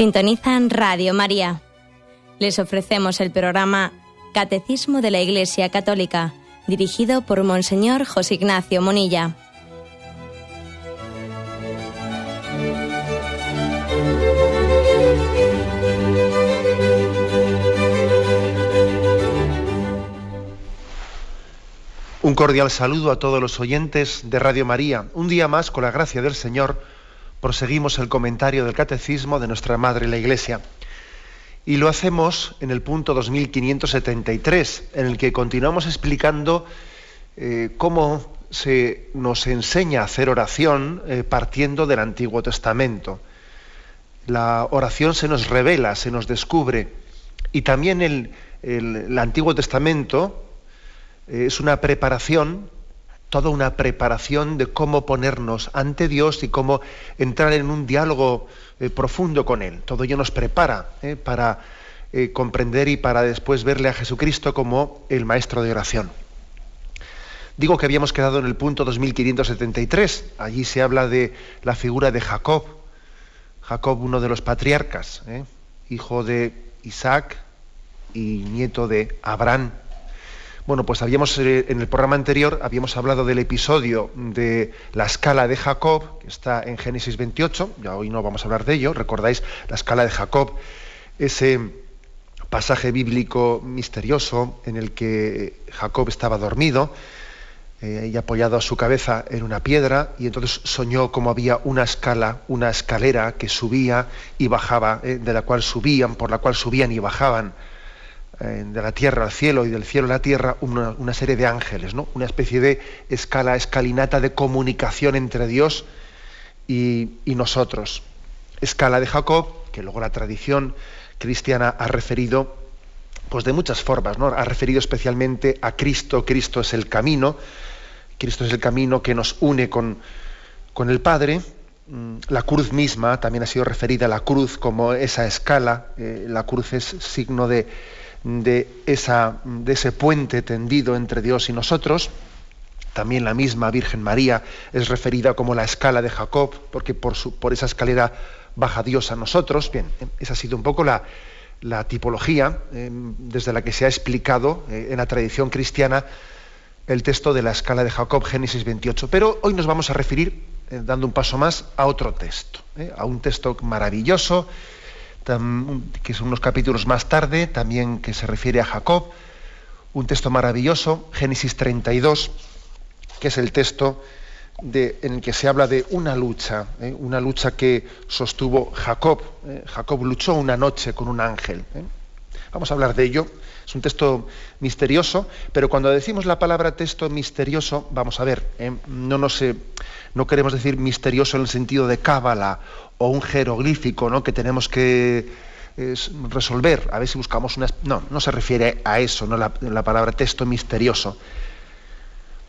Sintonizan Radio María. Les ofrecemos el programa Catecismo de la Iglesia Católica, dirigido por Monseñor José Ignacio Monilla. Un cordial saludo a todos los oyentes de Radio María. Un día más, con la gracia del Señor, proseguimos el comentario del Catecismo de nuestra Madre la Iglesia. Y lo hacemos en el punto 2573, en el que continuamos explicando eh, cómo se nos enseña a hacer oración eh, partiendo del Antiguo Testamento. La oración se nos revela, se nos descubre. Y también el, Antiguo Testamento eh, es una preparación toda una preparación de cómo ponernos ante Dios y cómo entrar en un diálogo eh, profundo con Él. Todo ello nos prepara eh, para eh, comprender y para después verle a Jesucristo como el Maestro de oración. Digo que habíamos quedado en el punto 2573. Allí se habla de la figura de Jacob. Jacob, uno de los patriarcas, hijo de Isaac y nieto de Abraham. Bueno, pues habíamos eh, en el programa anterior habíamos hablado del episodio de la escala de Jacob, que está en Génesis 28, ya hoy no vamos a hablar de ello, recordáis la escala de Jacob, ese pasaje bíblico misterioso en el que Jacob estaba dormido eh, y apoyado a su cabeza en una piedra y entonces soñó como había una escala, una escalera que subía y bajaba, eh, de la cual subían, por la cual subían y bajaban de la tierra al cielo y del cielo a la tierra una, serie de ángeles, ¿no? una especie de escala, escalinata de comunicación entre Dios y, nosotros. Escala de Jacob, que luego la tradición cristiana ha referido pues de muchas formas, ¿no? Ha referido especialmente a Cristo, Cristo es el camino, Cristo es el camino que nos une con, con el Padre, mm, la cruz misma también ha sido referida a la cruz como esa escala, eh, la cruz es signo de, de, esa, de ese puente tendido entre Dios y nosotros. También la misma Virgen María es referida como la escala de Jacob, porque por, su, por esa escalera baja Dios a nosotros. Bien, esa ha sido un poco la, tipología eh, desde la que se ha explicado eh, en la tradición cristiana el texto de la escala de Jacob, Génesis 28. Pero hoy nos vamos a referir, eh, dando un paso más, a otro texto, a un texto maravilloso que son unos capítulos más tarde, también que se refiere a Jacob, un texto maravilloso, Génesis 32, que es el texto en el que se habla de una lucha, ¿eh? una lucha que sostuvo Jacob. ¿eh? Jacob luchó una noche con un ángel. ¿eh? Vamos a hablar de ello. Es un texto misterioso, pero cuando decimos la palabra texto misterioso, vamos a ver, no, no queremos decir misterioso en el sentido de cábala o un jeroglífico ¿no? que tenemos que resolver. A ver si buscamos una... No, no se refiere a eso, la, palabra texto misterioso.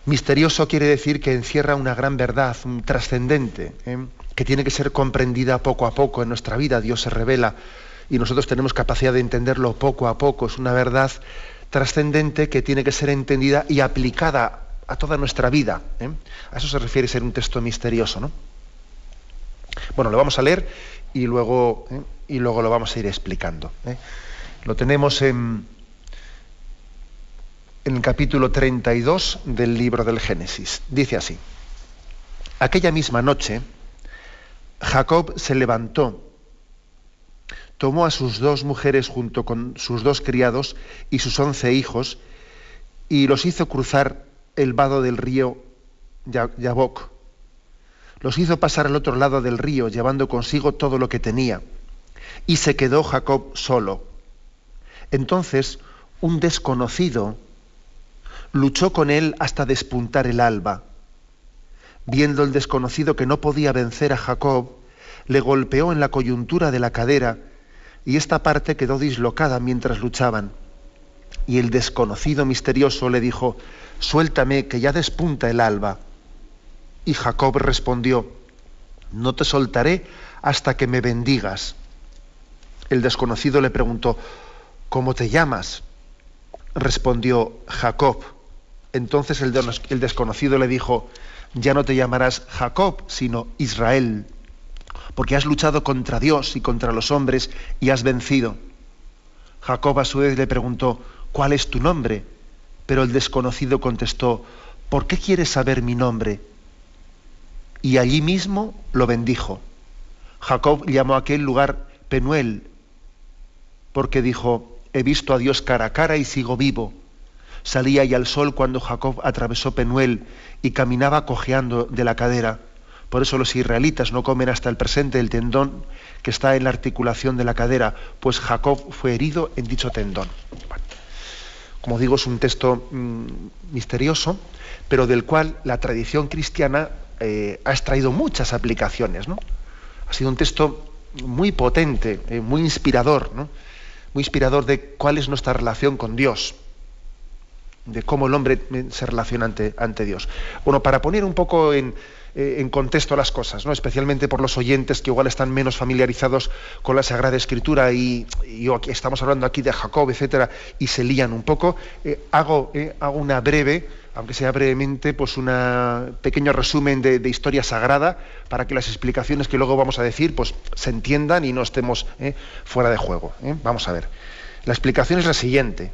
Misterioso quiere decir que encierra una gran verdad, trascendente, ¿eh? que tiene que ser comprendida poco a poco en nuestra vida. Dios se revela y nosotros tenemos capacidad de entenderlo poco a poco. Es una verdad trascendente que tiene que ser entendida y aplicada a toda nuestra vida. ¿eh? A eso se refiere ser un texto misterioso, ¿no? Bueno, lo vamos a leer y luego, ¿eh? y luego lo vamos a ir explicando. ¿eh? Lo tenemos en, en el capítulo 32 del libro del Génesis. Dice así, aquella misma noche, Jacob se levantó, tomó a sus dos mujeres junto con sus dos criados y sus once hijos, y los hizo cruzar el vado del río Yabok los hizo pasar al otro lado del río, llevando consigo todo lo que tenía. Y se quedó Jacob solo. Entonces un desconocido luchó con él hasta despuntar el alba. Viendo el desconocido que no podía vencer a Jacob, le golpeó en la coyuntura de la cadera y esta parte quedó dislocada mientras luchaban. Y el desconocido misterioso le dijo, suéltame que ya despunta el alba. Y Jacob respondió, no te soltaré hasta que me bendigas. El desconocido le preguntó, ¿cómo te llamas? Respondió Jacob. Entonces el, desconocido le dijo, ya no te llamarás Jacob, sino Israel, porque has luchado contra Dios y contra los hombres y has vencido. Jacob a su vez le preguntó, ¿cuál es tu nombre? Pero el desconocido contestó, ¿por qué quieres saber mi nombre? Y allí mismo lo bendijo. Jacob llamó a aquel lugar Penuel, porque dijo, he visto a Dios cara a cara y sigo vivo. Salía ya el sol cuando Jacob atravesó Penuel y caminaba cojeando de la cadera. Por eso los israelitas no comen hasta el presente el tendón que está en la articulación de la cadera, pues Jacob fue herido en dicho tendón. como digo, es un texto mm, misterioso, pero del cual la tradición cristiana eh, ha extraído muchas aplicaciones. ¿no? Ha sido un texto muy potente, eh, muy inspirador, ¿no? muy inspirador de cuál es nuestra relación con Dios de cómo el hombre se relaciona ante, ante Dios. Bueno, para poner un poco en, eh, en contexto las cosas, ¿no? especialmente por los oyentes que igual están menos familiarizados con la Sagrada Escritura y, aquí, estamos hablando aquí de Jacob, etcétera, y se lían un poco, eh, hago, eh, hago una breve, aunque sea brevemente, pues un pequeño resumen de, historia sagrada para que las explicaciones que luego vamos a decir pues se entiendan y no estemos fuera de juego. Vamos a ver. La explicación es la siguiente.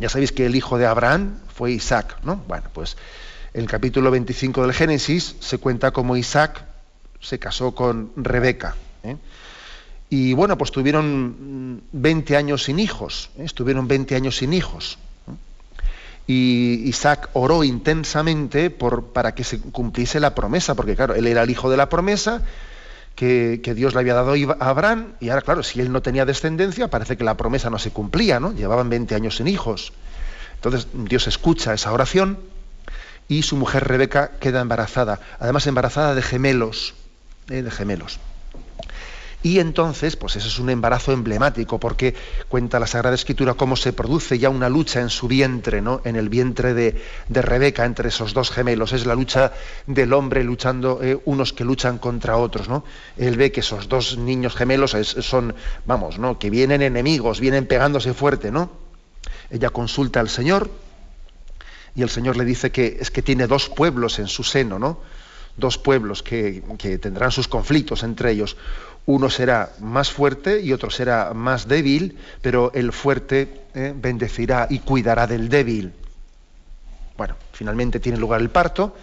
Ya sabéis que el hijo de Abraham fue Isaac, ¿no? Bueno, pues el capítulo 25 del Génesis se cuenta cómo Isaac se casó con Rebeca. ¿eh? Y bueno, pues tuvieron 20 años sin hijos, ¿eh? estuvieron 20 años sin hijos. ¿eh? Y Isaac oró intensamente para que se cumpliese la promesa, porque claro, él era el hijo de la promesa, que, Dios le había dado a Abraham, y ahora, claro, si él no tenía descendencia, parece que la promesa no se cumplía, ¿no? Llevaban 20 años sin hijos. Entonces Dios escucha esa oración y su mujer Rebeca queda embarazada, además embarazada de gemelos, ¿eh? de gemelos. Y entonces, pues ese es un embarazo emblemático, porque cuenta la Sagrada Escritura cómo se produce ya una lucha en su vientre, ¿no? En el vientre de, Rebeca, entre esos dos gemelos. Es la lucha del hombre luchando, eh, unos que luchan contra otros, ¿no? Él ve que esos dos niños gemelos son, vamos, ¿no? Que vienen enemigos, vienen pegándose fuerte, ¿no? Ella consulta al Señor y el Señor le dice que es que tiene dos pueblos en su seno, ¿no? Dos pueblos que, que tendrán sus conflictos entre ellos uno será más fuerte y otro será más débil, pero el fuerte eh, bendecirá y cuidará del débil. Bueno, finalmente tiene lugar el parto,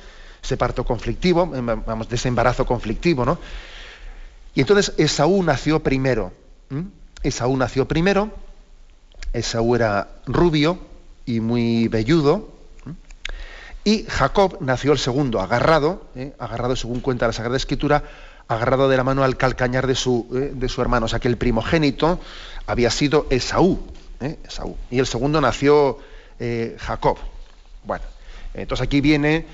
ese parto conflictivo, eh, vamos, de ese embarazo conflictivo, ¿no? Y entonces Esaú nació primero. Esaú nació primero, Esaú era rubio y muy velludo, y Jacob nació el segundo, agarrado, ¿eh? agarrado según cuenta la Sagrada Escritura, agarrado de la mano al calcañar de su, eh, de su hermano. O sea que el primogénito había sido Esaú, ¿eh? Esaú. Y el segundo nació Jacob. Bueno, entonces aquí viene,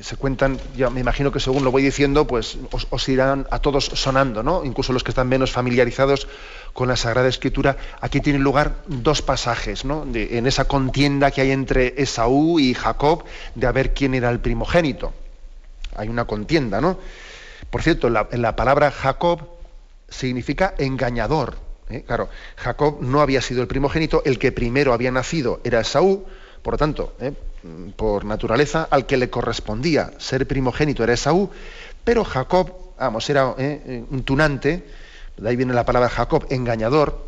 se cuentan, ya me imagino que según lo voy diciendo, pues os, irán a todos sonando, ¿no? Incluso los que están menos familiarizados con la Sagrada Escritura, aquí tienen lugar dos pasajes, ¿no? en esa contienda que hay entre Esaú y Jacob de a ver quién era el primogénito. Hay una contienda, ¿no? Por cierto, la, la palabra Jacob significa engañador. ¿eh? Claro, Jacob no había sido el primogénito, el que primero había nacido era Esaú, por lo tanto, ¿eh? por naturaleza, al que le correspondía ser primogénito era Esaú, pero Jacob, vamos, era ¿eh? un tunante, de ahí viene la palabra Jacob, engañador,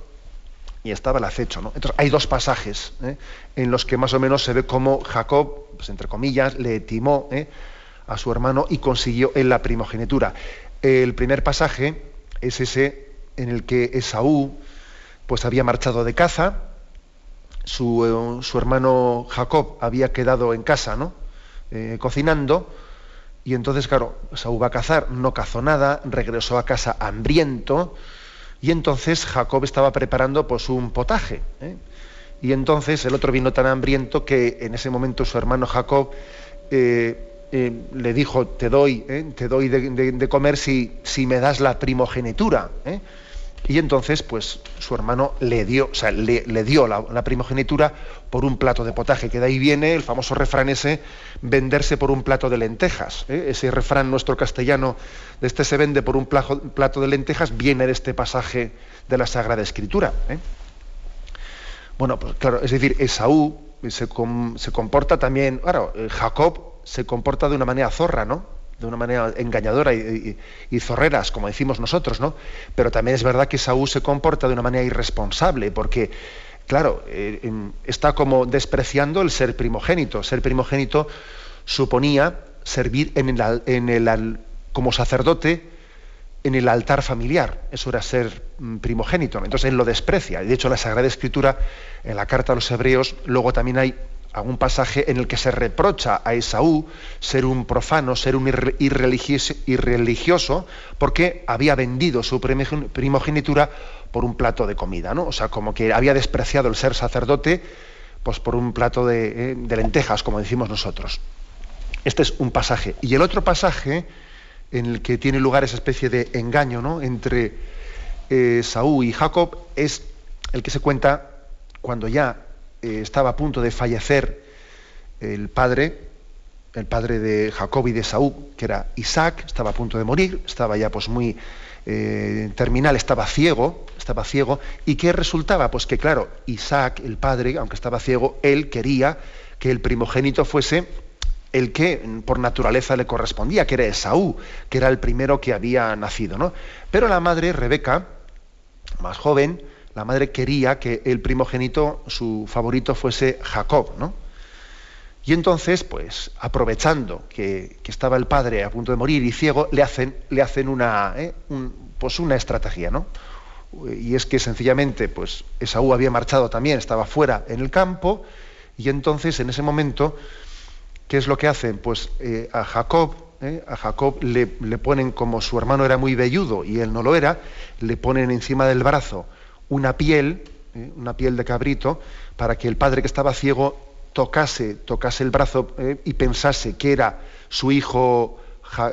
y estaba el acecho. Entonces, hay dos pasajes en los que más o menos se ve cómo Jacob, pues, entre comillas, le timó a su hermano y consiguió en la primogenitura. El primer pasaje es ese en el que Esaú pues había marchado de caza, su, su hermano Jacob había quedado en casa, ¿no? Eh, cocinando, y entonces, claro, Esaú va a cazar, no cazó nada, regresó a casa hambriento, y entonces Jacob estaba preparando pues un potaje. ¿eh? Y entonces el otro vino tan hambriento que en ese momento su hermano Jacob eh, eh, le dijo, te doy, eh, te doy de, comer si, si, me das la primogenitura. Eh". Y entonces, pues su hermano le dio, o sea, le, dio la, primogenitura por un plato de potaje, que de ahí viene el famoso refrán ese, venderse por un plato de lentejas. Ese refrán nuestro castellano, de este se vende por un plato, de lentejas, viene de este pasaje de la Sagrada Escritura. Bueno, pues claro, es decir, Esaú se, se comporta también, claro, Jacob se comporta de una manera zorra, ¿no? De una manera engañadora y, zorreras, como decimos nosotros, ¿no? Pero también es verdad que Saúl se comporta de una manera irresponsable, porque, claro, eh, está como despreciando el ser primogénito. Ser primogénito suponía servir en el, como sacerdote en el altar familiar. Eso era ser mm, primogénito. Entonces él lo desprecia. De hecho, la Sagrada Escritura, en la carta a los Hebreos, luego también hay algún pasaje en el que se reprocha a Esaú ser un profano, ser un irreligioso, porque había vendido su primogenitura por un plato de comida, ¿no? O sea, como que había despreciado el ser sacerdote pues por un plato de, eh, lentejas, como decimos nosotros. Este es un pasaje. Y el otro pasaje en el que tiene lugar esa especie de engaño ¿no? entre eh, Saúl y Jacob es el que se cuenta cuando ya eh, estaba a punto de fallecer el padre, el padre de Jacob y de Saúl, que era Isaac, estaba a punto de morir, estaba ya pues muy eh, terminal, estaba ciego, estaba ciego, y ¿qué resultaba? Pues que claro, Isaac, el padre, aunque estaba ciego, él quería que el primogénito fuese el que por naturaleza le correspondía, que era Esaú, que era el primero que había nacido. ¿no? Pero la madre, Rebeca, más joven, la madre quería que el primogénito, su favorito, fuese Jacob, ¿no? Y entonces, pues, aprovechando que, estaba el padre a punto de morir y ciego, le hacen, le hacen una, ¿eh? pues una estrategia, ¿no? Y es que sencillamente, pues, Esaú había marchado también, estaba fuera en el campo, y entonces en ese momento, ¿qué es lo que hacen? Pues eh, a Jacob, ¿eh? a Jacob le, le, ponen, como su hermano era muy velludo y él no lo era, le ponen encima del brazo una piel, ¿eh? una piel de cabrito, para que el padre que estaba ciego tocase, tocase el brazo ¿eh? y pensase que era su hijo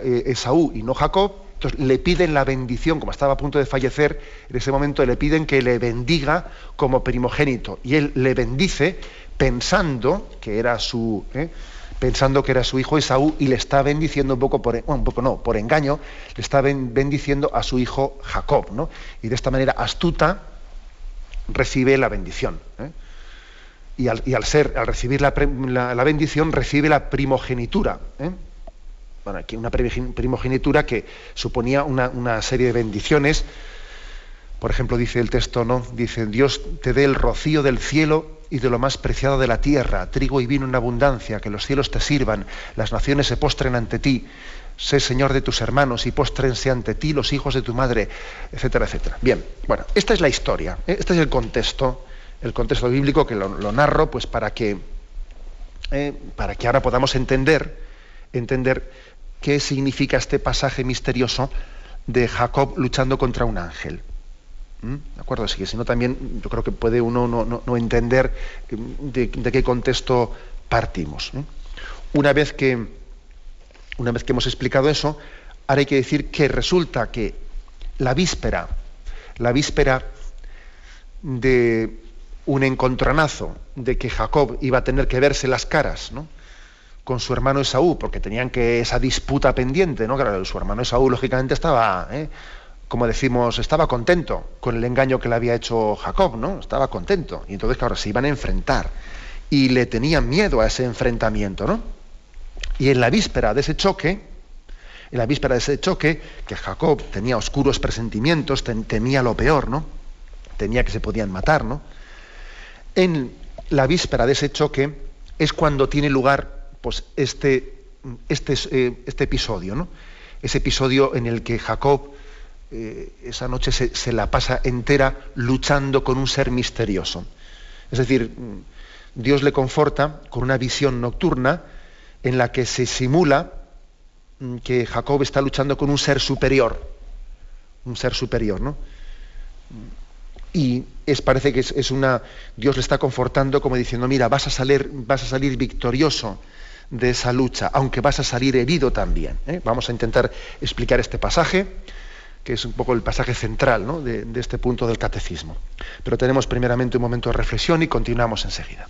eh, Esaú y no Jacob. Entonces le piden la bendición, como estaba a punto de fallecer, en ese momento le piden que le bendiga como primogénito. Y él le bendice pensando que era su, pensando que era su hijo Esaú y le está bendiciendo un poco por, un poco no, por engaño, le está bendiciendo a su hijo Jacob, ¿no? Y de esta manera astuta, recibe la bendición. ¿eh? Y, al, ser, al recibir la, bendición, recibe la primogenitura. ¿eh? Bueno, aquí una primogenitura que suponía una, serie de bendiciones. Por ejemplo, dice el texto, ¿no? Dice, Dios te dé el rocío del cielo y de lo más preciado de la tierra, trigo y vino en abundancia, que los cielos te sirvan, las naciones se postren ante ti, sé Señor de tus hermanos y postrense ante ti los hijos de tu madre, etcétera, etcétera. Bien, bueno, esta es la historia, ¿eh? este es el contexto, el contexto bíblico que lo, narro, pues para que, ¿eh? para que ahora podamos entender, entender qué significa este pasaje misterioso de Jacob luchando contra un ángel. ¿Mm? ¿De acuerdo? Así que si no también yo creo que puede uno no, entender eh, de, qué contexto partimos. Una vez que una vez que hemos explicado eso, ahora hay que decir que resulta que la víspera, la víspera de un encontronazo, de que Jacob iba a tener que verse las caras, ¿no? con su hermano Esaú, porque tenían que esa disputa pendiente, ¿no? Claro, su hermano Esaú lógicamente estaba, ¿eh? como decimos, estaba contento con el engaño que le había hecho Jacob, ¿no? Estaba contento. Y entonces, claro, se iban a enfrentar. Y le tenían miedo a ese enfrentamiento, ¿no? Y en la víspera de ese choque, en la víspera de ese choque, que Jacob tenía oscuros presentimientos, temía lo peor, ¿no? Temía que se podían matar, ¿no? En la víspera de ese choque es cuando tiene lugar pues, este, este, eh, este episodio, ¿no? Ese episodio en el que Jacob eh, esa noche se, se, la pasa entera luchando con un ser misterioso. Es decir, Dios le conforta con una visión nocturna en la que se simula mm, que Jacob está luchando con un ser superior, un ser superior, ¿no? Y es, parece que es, una. Dios le está confortando como diciendo, mira, vas a salir, vas a salir victorioso de esa lucha, aunque vas a salir herido también. ¿eh? Vamos a intentar explicar este pasaje, que es un poco el pasaje central de, de este punto del catecismo. Pero tenemos primeramente un momento de reflexión y continuamos enseguida.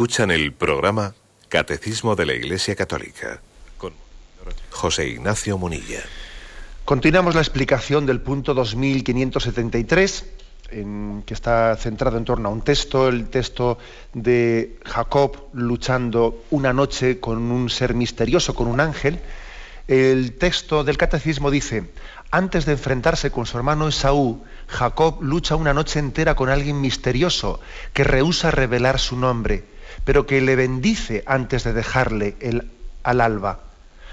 Escuchan el programa Catecismo de la Iglesia Católica con José Ignacio Munilla. Continuamos la explicación del punto 2573, en, que está centrado en torno a un texto, el texto de Jacob luchando una noche con un ser misterioso, con un ángel. El texto del catecismo dice, antes de enfrentarse con su hermano Esaú, Jacob lucha una noche entera con alguien misterioso que rehúsa revelar su nombre, pero que le bendice antes de dejarle el, al alba.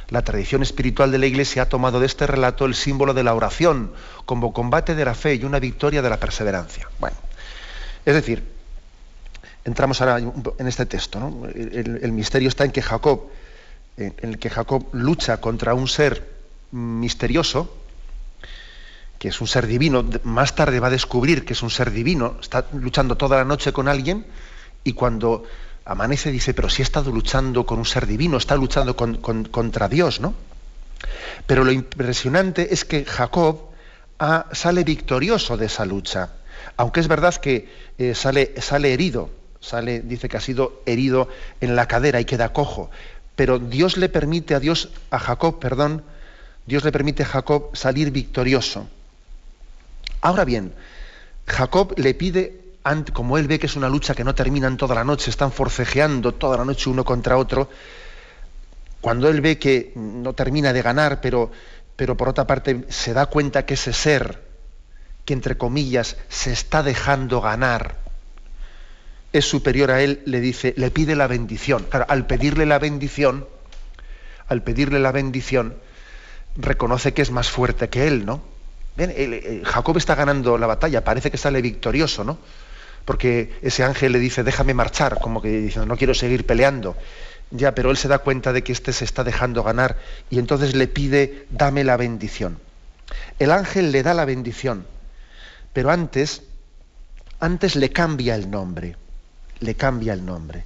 La tradición espiritual de la Iglesia ha tomado de este relato el símbolo de la oración como combate de la fe y una victoria de la perseverancia. Bueno, es decir, entramos ahora en este texto. El, el, misterio está en que Jacob, en el que Jacob lucha contra un ser misterioso, que es un ser divino, más tarde va a descubrir que es un ser divino, está luchando toda la noche con alguien y cuando amanece dice, pero si ha estado luchando con un ser divino, está luchando contra Dios, ¿no? Pero lo impresionante es que Jacob ah, sale victorioso de esa lucha, aunque es verdad que eh, sale, sale herido, sale, dice que ha sido herido en la cadera y queda cojo, pero Dios le permite a Dios, a Jacob, perdón, Dios le permite a Jacob salir victorioso. Ahora bien, Jacob le pide, como él ve que es una lucha que no termina en toda la noche, están forcejeando toda la noche uno contra otro, cuando él ve que no termina de ganar, pero, pero por otra parte se da cuenta que ese ser, que entre comillas se está dejando ganar, es superior a él, le dice, le pide la bendición. al pedirle la bendición, al pedirle la bendición, reconoce que es más fuerte que él, ¿no? Jacob está ganando la batalla, parece que sale victorioso, ¿no? Porque ese ángel le dice, déjame marchar, como que diciendo, no quiero seguir peleando. Ya, pero él se da cuenta de que éste se está dejando ganar y entonces le pide, dame la bendición. El ángel le da la bendición, pero antes, antes le cambia el nombre, le cambia el nombre.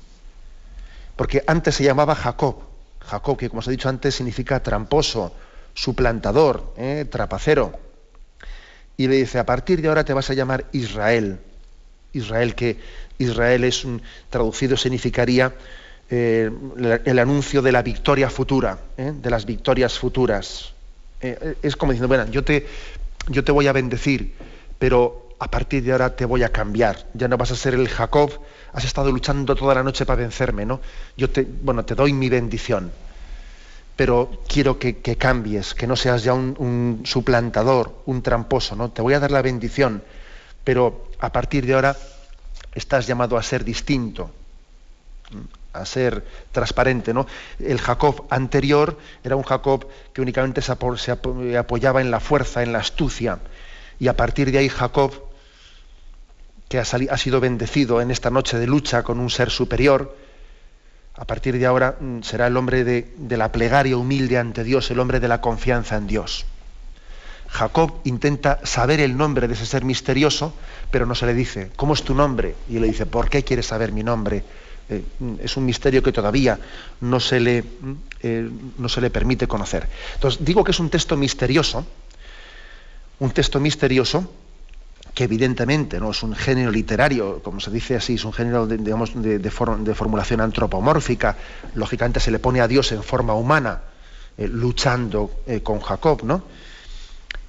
Porque antes se llamaba Jacob, Jacob, que como os he dicho antes significa tramposo, suplantador, ¿eh? trapacero y le dice, a partir de ahora te vas a llamar Israel. Israel, que Israel es un, traducido significaría eh, el anuncio de la victoria futura, ¿eh? de las victorias futuras. Eh, es como diciendo, bueno, yo te, yo te voy a bendecir, pero a partir de ahora te voy a cambiar. Ya no vas a ser el Jacob, has estado luchando toda la noche para vencerme, ¿no? Yo te, bueno, te doy mi bendición pero quiero que, cambies, que no seas ya un, suplantador, un tramposo, ¿no? Te voy a dar la bendición, pero a partir de ahora estás llamado a ser distinto, a ser transparente, ¿no? El Jacob anterior era un Jacob que únicamente se, apoyaba en la fuerza, en la astucia, y a partir de ahí Jacob, que ha, sido bendecido en esta noche de lucha con un ser superior, a partir de ahora mm, será el hombre de, la plegaria humilde ante Dios, el hombre de la confianza en Dios. Jacob intenta saber el nombre de ese ser misterioso, pero no se le dice, ¿cómo es tu nombre? Y le dice, ¿por qué quieres saber mi nombre? Eh, es un misterio que todavía no se, le, mm, eh, no se le permite conocer. Entonces, digo que es un texto misterioso, un texto misterioso que evidentemente no es un género literario, como se dice así, es un género de, digamos, de, formulación antropomórfica, lógicamente se le pone a Dios en forma humana, eh, luchando con Jacob, ¿no?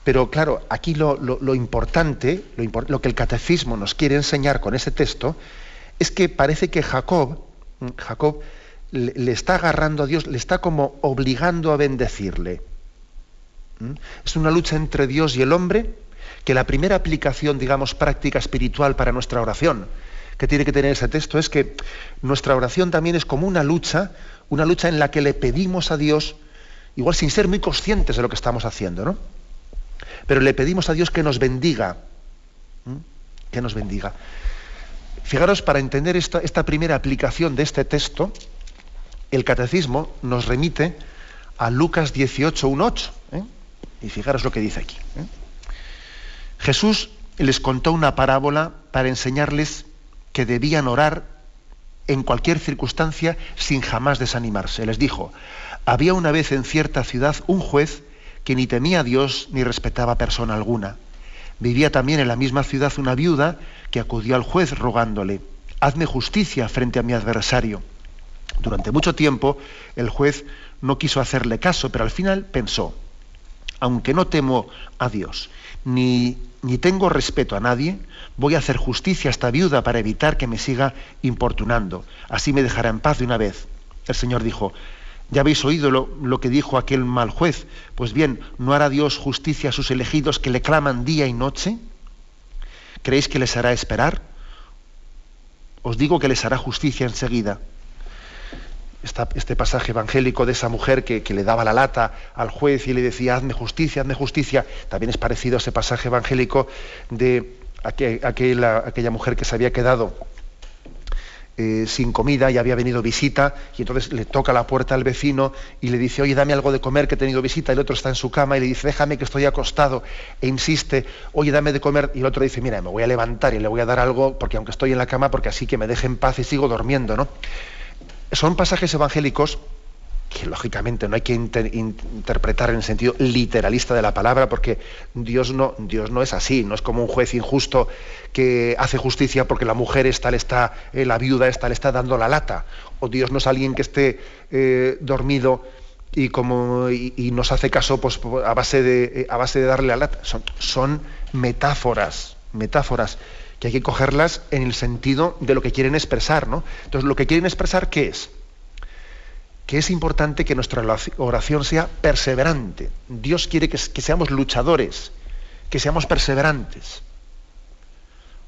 Pero claro, aquí lo, importante, lo, que el catecismo nos quiere enseñar con ese texto, es que parece que Jacob, Jacob le, le está agarrando a Dios, le está como obligando a bendecirle. ¿Mm? Es una lucha entre Dios y el hombre, que la primera aplicación, digamos, práctica espiritual para nuestra oración que tiene que tener ese texto es que nuestra oración también es como una lucha, una lucha en la que le pedimos a Dios, igual sin ser muy conscientes de lo que estamos haciendo, ¿no? Pero le pedimos a Dios que nos bendiga, que nos bendiga. Fijaros, para entender esta, primera aplicación de este texto, el catecismo nos remite a Lucas 18, 1, 8. Y fijaros lo que dice aquí. ¿eh? Jesús les contó una parábola para enseñarles que debían orar en cualquier circunstancia sin jamás desanimarse. Les dijo, había una vez en cierta ciudad un juez que ni temía a Dios ni respetaba a persona alguna. Vivía también en la misma ciudad una viuda que acudió al juez rogándole, hazme justicia frente a mi adversario. Durante mucho tiempo el juez no quiso hacerle caso, pero al final pensó, aunque no temo a Dios, ni, ni tengo respeto a nadie, voy a hacer justicia a esta viuda para evitar que me siga importunando. Así me dejará en paz de una vez. El Señor dijo, ya habéis oído lo, que dijo aquel mal juez. Pues bien, ¿no hará Dios justicia a sus elegidos que le claman día y noche? ¿Creéis que les hará esperar? Os digo que les hará justicia enseguida este pasaje evangélico de esa mujer que, le daba la lata al juez y le decía, hazme justicia, hazme justicia, también es parecido a ese pasaje evangélico de aquella mujer que se había quedado eh, sin comida y había venido visita y entonces le toca la puerta al vecino y le dice, oye, dame algo de comer que he tenido visita, y el otro está en su cama y le dice, déjame que estoy acostado e insiste, oye, dame de comer y el otro dice, mira, me voy a levantar y le voy a dar algo porque aunque estoy en la cama, porque así que me deje en paz y sigo durmiendo, ¿no? son pasajes evangélicos que lógicamente no hay que interpretar en el sentido literalista de la palabra, porque Dios no, Dios no es así, no es como un juez injusto que hace justicia porque la mujer esta le está, eh, la viuda esta le está dando la lata, o Dios no es alguien que esté eh, dormido y como y, nos hace caso pues a base de eh, a base de darle la lata. Son, son metáforas, metáforas que hay que cogerlas en el sentido de lo que quieren expresar, ¿no? Entonces, lo que quieren expresar, ¿qué es? Que es importante que nuestra oración sea perseverante. Dios quiere que, seamos luchadores, que seamos perseverantes.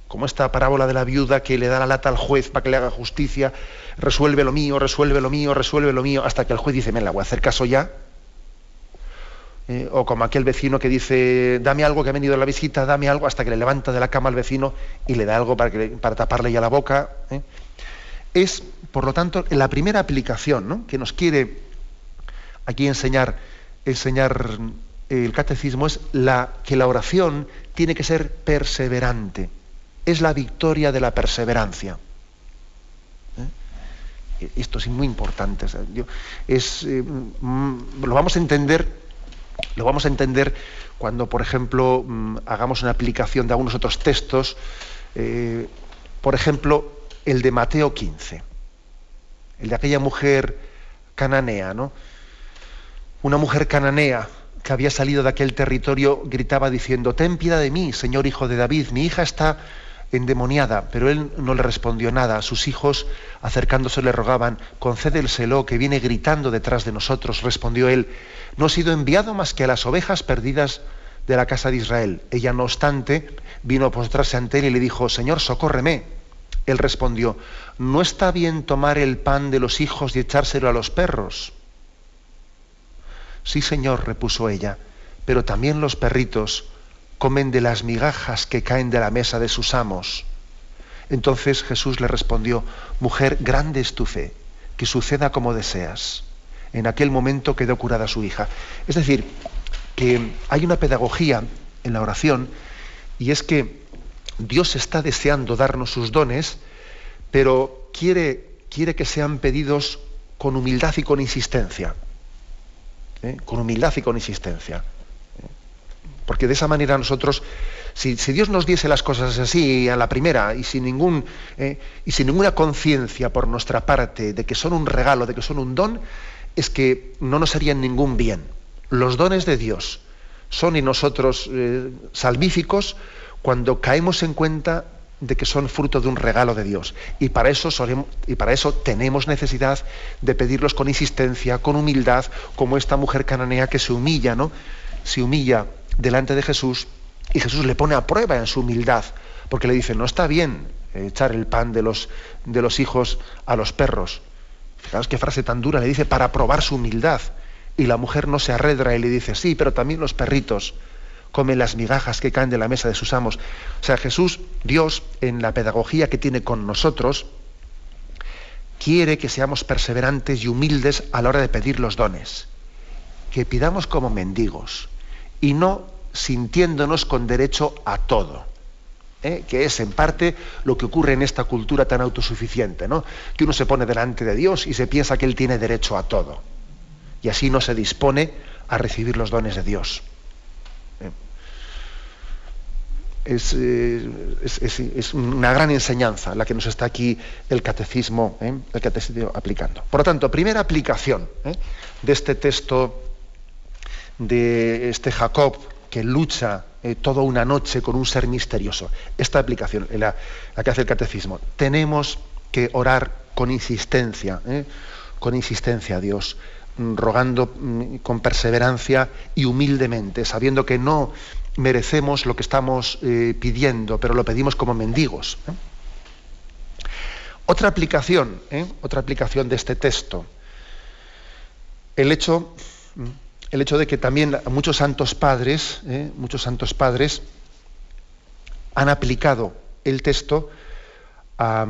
Como esta parábola de la viuda que le da la lata al juez para que le haga justicia, resuelve lo mío, resuelve lo mío, resuelve lo mío, hasta que el juez dice, me la voy a hacer caso ya, eh, o como aquel vecino que dice, dame algo que ha venido a la visita, dame algo, hasta que le levanta de la cama al vecino y le da algo para, taparle ya la boca. ¿eh? Es, por lo tanto, la primera aplicación que nos quiere aquí enseñar, enseñar el catecismo es que la oración tiene que ser perseverante. Es la victoria de la perseverancia. ¿eh? Esto es muy importante. Es, mm, lo vamos a entender lo vamos a entender cuando, por ejemplo, mm, hagamos una aplicación de algunos otros textos, eh, por ejemplo, el de Mateo 15, el de aquella mujer cananea, ¿no? Una mujer cananea que había salido de aquel territorio gritaba diciendo, ten piedad de mí, Señor Hijo de David, mi hija está endemoniada, pero él no le respondió nada. Sus hijos, acercándose, le rogaban, concédelselo, que viene gritando detrás de nosotros. Respondió él, no he sido enviado más que a las ovejas perdidas de la casa de Israel. Ella, no obstante, vino a postrarse ante él y le dijo, Señor, socórreme. Él respondió, ¿no está bien tomar el pan de los hijos y echárselo a los perros? Sí, Señor, repuso ella, pero también los perritos comen de las migajas que caen de la mesa de sus amos. Entonces Jesús le respondió, Mujer, grande es tu fe, que suceda como deseas. En aquel momento quedó curada su hija. Es decir, que hay una pedagogía en la oración y es que Dios está deseando darnos sus dones, pero quiere, quiere que sean pedidos con humildad y con insistencia. ¿eh? Con humildad y con insistencia. Porque de esa manera nosotros, si, Dios nos diese las cosas así a la primera y sin, ningún, eh, y sin ninguna conciencia por nuestra parte de que son un regalo, de que son un don, es que no nos harían ningún bien. Los dones de Dios son en nosotros eh, salvíficos cuando caemos en cuenta de que son fruto de un regalo de Dios. Y para eso, tenemos necesidad de pedirlos con insistencia, con humildad, como esta mujer cananea que se humilla, ¿no? Se humilla delante de Jesús y Jesús le pone a prueba en su humildad, porque le dice, no está bien echar el pan de los, de los hijos a los perros. Fijaos qué frase tan dura, le dice, para probar su humildad. Y la mujer no se arredra y le dice, sí, pero también los perritos comen las migajas que caen de la mesa de sus amos. O sea, Jesús, Dios, en la pedagogía que tiene con nosotros, quiere que seamos perseverantes y humildes a la hora de pedir los dones. Que pidamos como mendigos, y no sintiéndonos con derecho a todo. ¿eh? que es en parte lo que ocurre en esta cultura tan autosuficiente, ¿no? que uno se pone delante de Dios y se piensa que Él tiene derecho a todo. Y así no se dispone a recibir los dones de Dios. ¿Eh? es, una gran enseñanza la que nos está aquí el catecismo, el catecismo aplicando. Por lo tanto, primera aplicación de este texto de este Jacob que lucha toda una noche con un ser misterioso. Esta aplicación, la, la que hace el catecismo. Tenemos que orar con insistencia, con insistencia a Dios rogando mm, con perseverancia y humildemente, sabiendo que no merecemos lo que estamos eh, pidiendo, pero lo pedimos como mendigos. Otra aplicación, ¿eh? otra aplicación de este texto, el hecho, mm, el hecho de que también muchos santos padres, ¿eh? muchos santos padres han aplicado el texto a,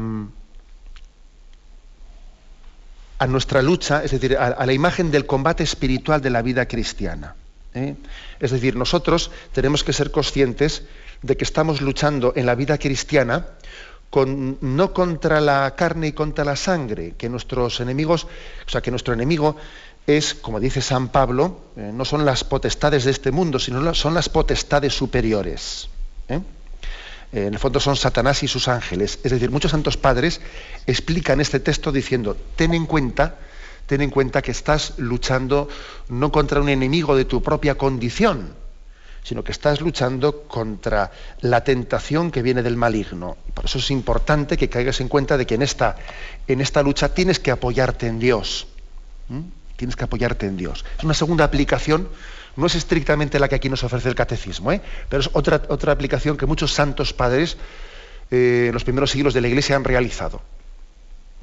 a nuestra lucha, es decir, a, la imagen del combate espiritual de la vida cristiana. ¿Eh? Es decir, nosotros tenemos que ser conscientes de que estamos luchando en la vida cristiana no contra la carne y contra la sangre, que nuestros enemigos, o sea, que nuestro enemigo es, como dice San Pablo, eh, no son las potestades de este mundo, sino son las potestades superiores. ¿eh? en el fondo son Satanás y sus ángeles. Es decir, muchos santos padres explican este texto diciendo, ten en cuenta, ten en cuenta que estás luchando no contra un enemigo de tu propia condición, sino que estás luchando contra la tentación que viene del maligno. Por eso es importante que caigas en cuenta de que en esta, en esta lucha tienes que apoyarte en Dios. Tienes que apoyarte en Dios. Es una segunda aplicación no es estrictamente la que aquí nos ofrece el catecismo, ¿eh? pero es otra, otra aplicación que muchos santos padres eh, en los primeros siglos de la Iglesia han realizado.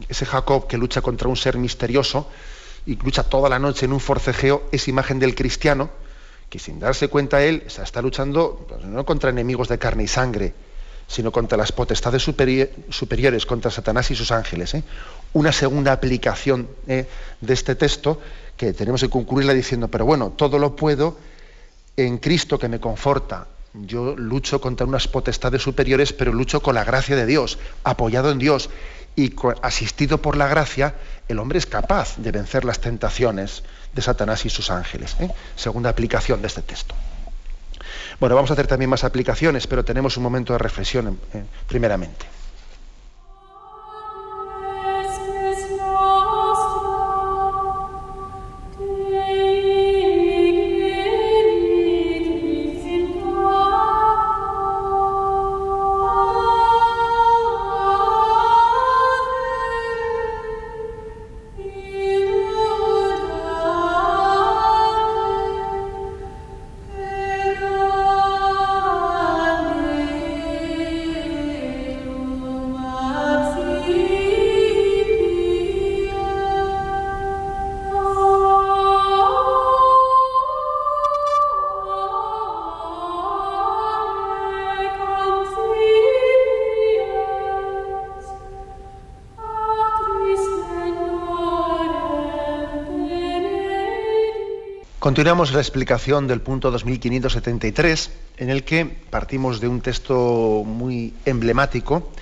Ese Jacob que lucha contra un ser misterioso y lucha toda la noche en un forcejeo es imagen del cristiano que sin darse cuenta él está luchando pues, no contra enemigos de carne y sangre, sino contra las potestades superiores, contra Satanás y sus ángeles. ¿eh? Una segunda aplicación de este texto que tenemos que concluirla diciendo, pero bueno, todo lo puedo en Cristo que me conforta. Yo lucho contra unas potestades superiores, pero lucho con la gracia de Dios, apoyado en Dios y asistido por la gracia, el hombre es capaz de vencer las tentaciones de Satanás y sus ángeles. ¿eh? Segunda aplicación de este texto. Bueno, vamos a hacer también más aplicaciones, pero tenemos un momento de reflexión eh, primeramente. Continuamos la explicación del punto 2573, en el que partimos de un texto muy emblemático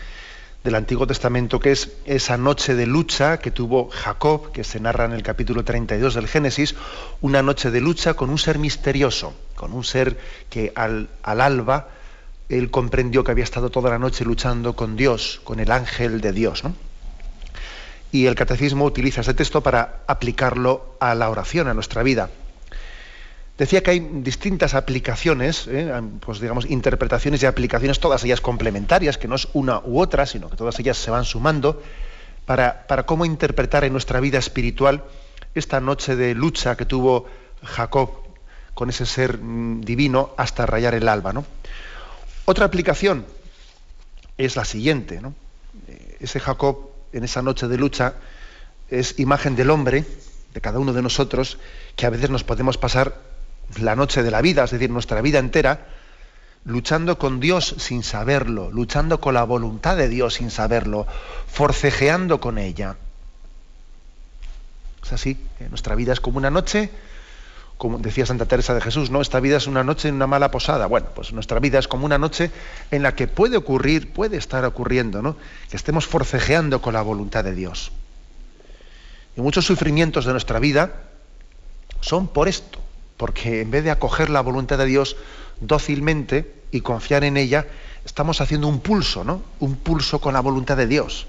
del Antiguo Testamento, que es esa noche de lucha que tuvo Jacob, que se narra en el capítulo 32 del Génesis, una noche de lucha con un ser misterioso, con un ser que al, alba él comprendió que había estado toda la noche luchando con Dios, con el ángel de Dios. Y el catecismo utiliza ese texto para aplicarlo a la oración, a nuestra vida. Decía que hay distintas aplicaciones, ¿eh? pues digamos, interpretaciones y aplicaciones, todas ellas complementarias, que no es una u otra, sino que todas ellas se van sumando, para, cómo interpretar en nuestra vida espiritual esta noche de lucha que tuvo Jacob con ese ser mm, divino hasta rayar el alba. ¿no? Otra aplicación es la siguiente. ¿no? Eh, ese Jacob en esa noche de lucha es imagen del hombre, de cada uno de nosotros, que a veces nos podemos pasar la noche de la vida, es decir, nuestra vida entera, luchando con Dios sin saberlo, luchando con la voluntad de Dios sin saberlo, forcejeando con ella. Es así, nuestra vida es como una noche, como decía Santa Teresa de Jesús, ¿no? Esta vida es una noche en una mala posada. Bueno, pues nuestra vida es como una noche en la que puede ocurrir, puede estar ocurriendo, ¿no? Que estemos forcejeando con la voluntad de Dios. Y muchos sufrimientos de nuestra vida son por esto, porque en vez de acoger la voluntad de Dios dócilmente, y confiar en ella, estamos haciendo un pulso, ¿no? Un pulso con la voluntad de Dios.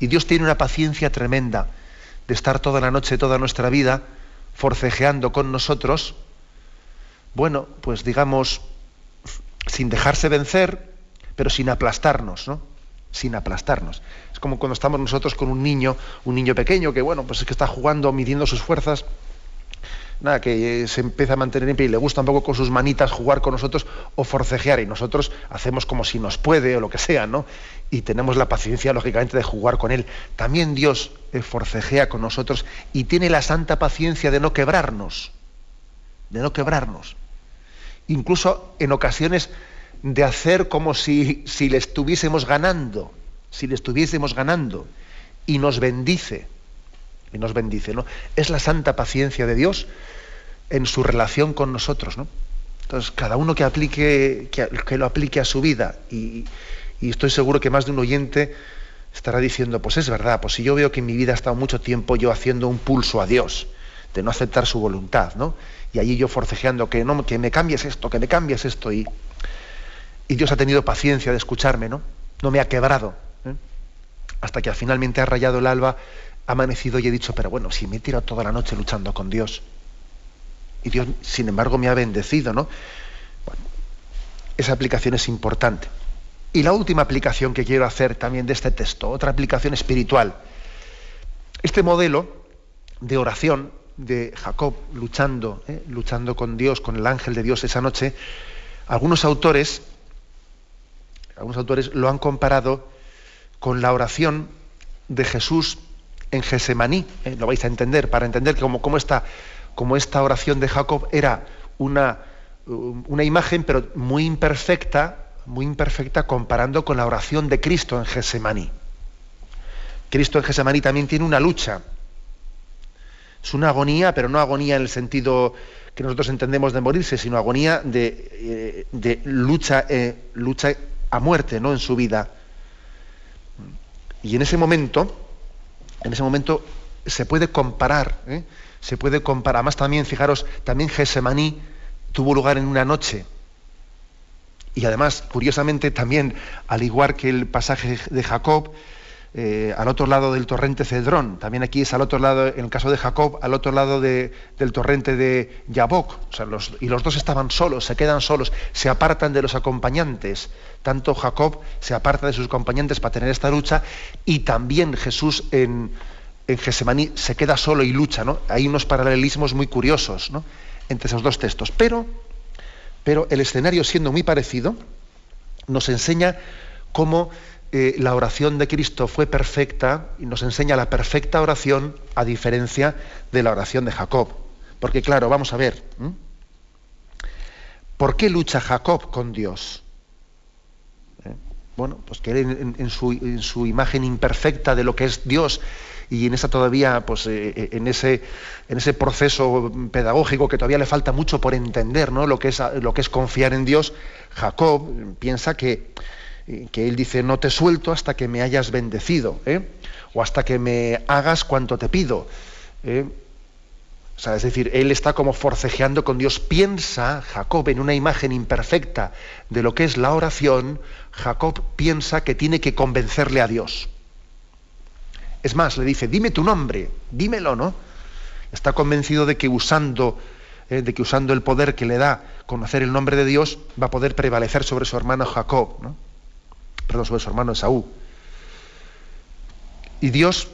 Y Dios tiene una paciencia tremenda de estar toda la noche, toda nuestra vida, forcejeando con nosotros, bueno, pues digamos, sin dejarse vencer, pero sin aplastarnos, ¿no? Sin aplastarnos. Es como cuando estamos nosotros con un niño, un niño pequeño que, bueno, pues es que está jugando, midiendo sus fuerzas, nada, que eh, se empieza a mantener en pie y le gusta un poco con sus manitas jugar con nosotros o forcejear y nosotros hacemos como si nos puede o lo que sea, ¿no? Y tenemos la paciencia, lógicamente, de jugar con él. También Dios eh, forcejea con nosotros y tiene la santa paciencia de no quebrarnos, de no quebrarnos. Incluso en ocasiones de hacer como si, si le estuviésemos ganando, si le estuviésemos ganando, y nos bendice y nos bendice. ¿no? Es la santa paciencia de Dios en su relación con nosotros. ¿no? Entonces, cada uno que, aplique, que, lo aplique a su vida, y, estoy seguro que más de un oyente estará diciendo, pues es verdad, pues si yo veo que en mi vida ha estado mucho tiempo yo haciendo un pulso a Dios, de no aceptar su voluntad, ¿no? Y allí yo forcejeando que no, que me cambies esto, que me cambies esto, y, y Dios ha tenido paciencia de escucharme, ¿no? No me ha quebrado. ¿eh? Hasta que finalmente ha rayado el alba amanecido y he dicho, pero bueno, si me he tirado toda la noche luchando con Dios, y Dios, sin embargo, me ha bendecido, ¿no? Bueno, esa aplicación es importante. Y la última aplicación que quiero hacer también de este texto, otra aplicación espiritual. Este modelo de oración de Jacob luchando, ¿eh? luchando con Dios, con el ángel de Dios esa noche, algunos autores, algunos autores lo han comparado con la oración de Jesús en Gesemaní, eh, lo vais a entender, para entender cómo, cómo, esta, esta oración de Jacob era una, una imagen, pero muy imperfecta, muy imperfecta comparando con la oración de Cristo en Gesemaní. Cristo en Gesemaní también tiene una lucha. Es una agonía, pero no agonía en el sentido que nosotros entendemos de morirse, sino agonía de, eh, de lucha, eh, lucha a muerte ¿no? en su vida. Y en ese momento, en ese momento se puede comparar, ¿eh? se puede comparar. Además también, fijaros, también Gesemaní tuvo lugar en una noche. Y además, curiosamente, también, al igual que el pasaje de Jacob, eh, al otro lado del torrente Cedrón, también aquí es al otro lado, en el caso de Jacob, al otro lado del torrente de Yabok, y los dos estaban solos, se quedan solos, se apartan de los acompañantes. Tanto Jacob se aparta de sus acompañantes para tener esta lucha, y también Jesús en, en Gesemaní se queda solo y lucha. Hay unos paralelismos muy curiosos entre esos dos textos. Pero, pero el escenario siendo muy parecido, nos enseña cómo eh, la oración de Cristo fue perfecta y nos enseña la perfecta oración a diferencia de la oración de Jacob. Porque claro, vamos a ver, ¿por qué lucha Jacob con Dios? ¿Eh? Bueno, pues que en, su, imagen imperfecta de lo que es Dios y en esa todavía, pues eh, en, ese, en ese proceso pedagógico que todavía le falta mucho por entender, ¿no? Lo que es, lo que es confiar en Dios, Jacob piensa que que él dice, no te suelto hasta que me hayas bendecido, ¿eh? o hasta que me hagas cuanto te pido. ¿eh? O sea, es decir, él está como forcejeando con Dios. Piensa, Jacob, en una imagen imperfecta de lo que es la oración, Jacob piensa que tiene que convencerle a Dios. Es más, le dice, dime tu nombre, dímelo, ¿no? Está convencido de que usando, ¿eh? de que usando el poder que le da conocer el nombre de Dios, va a poder prevalecer sobre su hermano Jacob, ¿no? Perdón, sobre su hermano Esaú. Y Dios,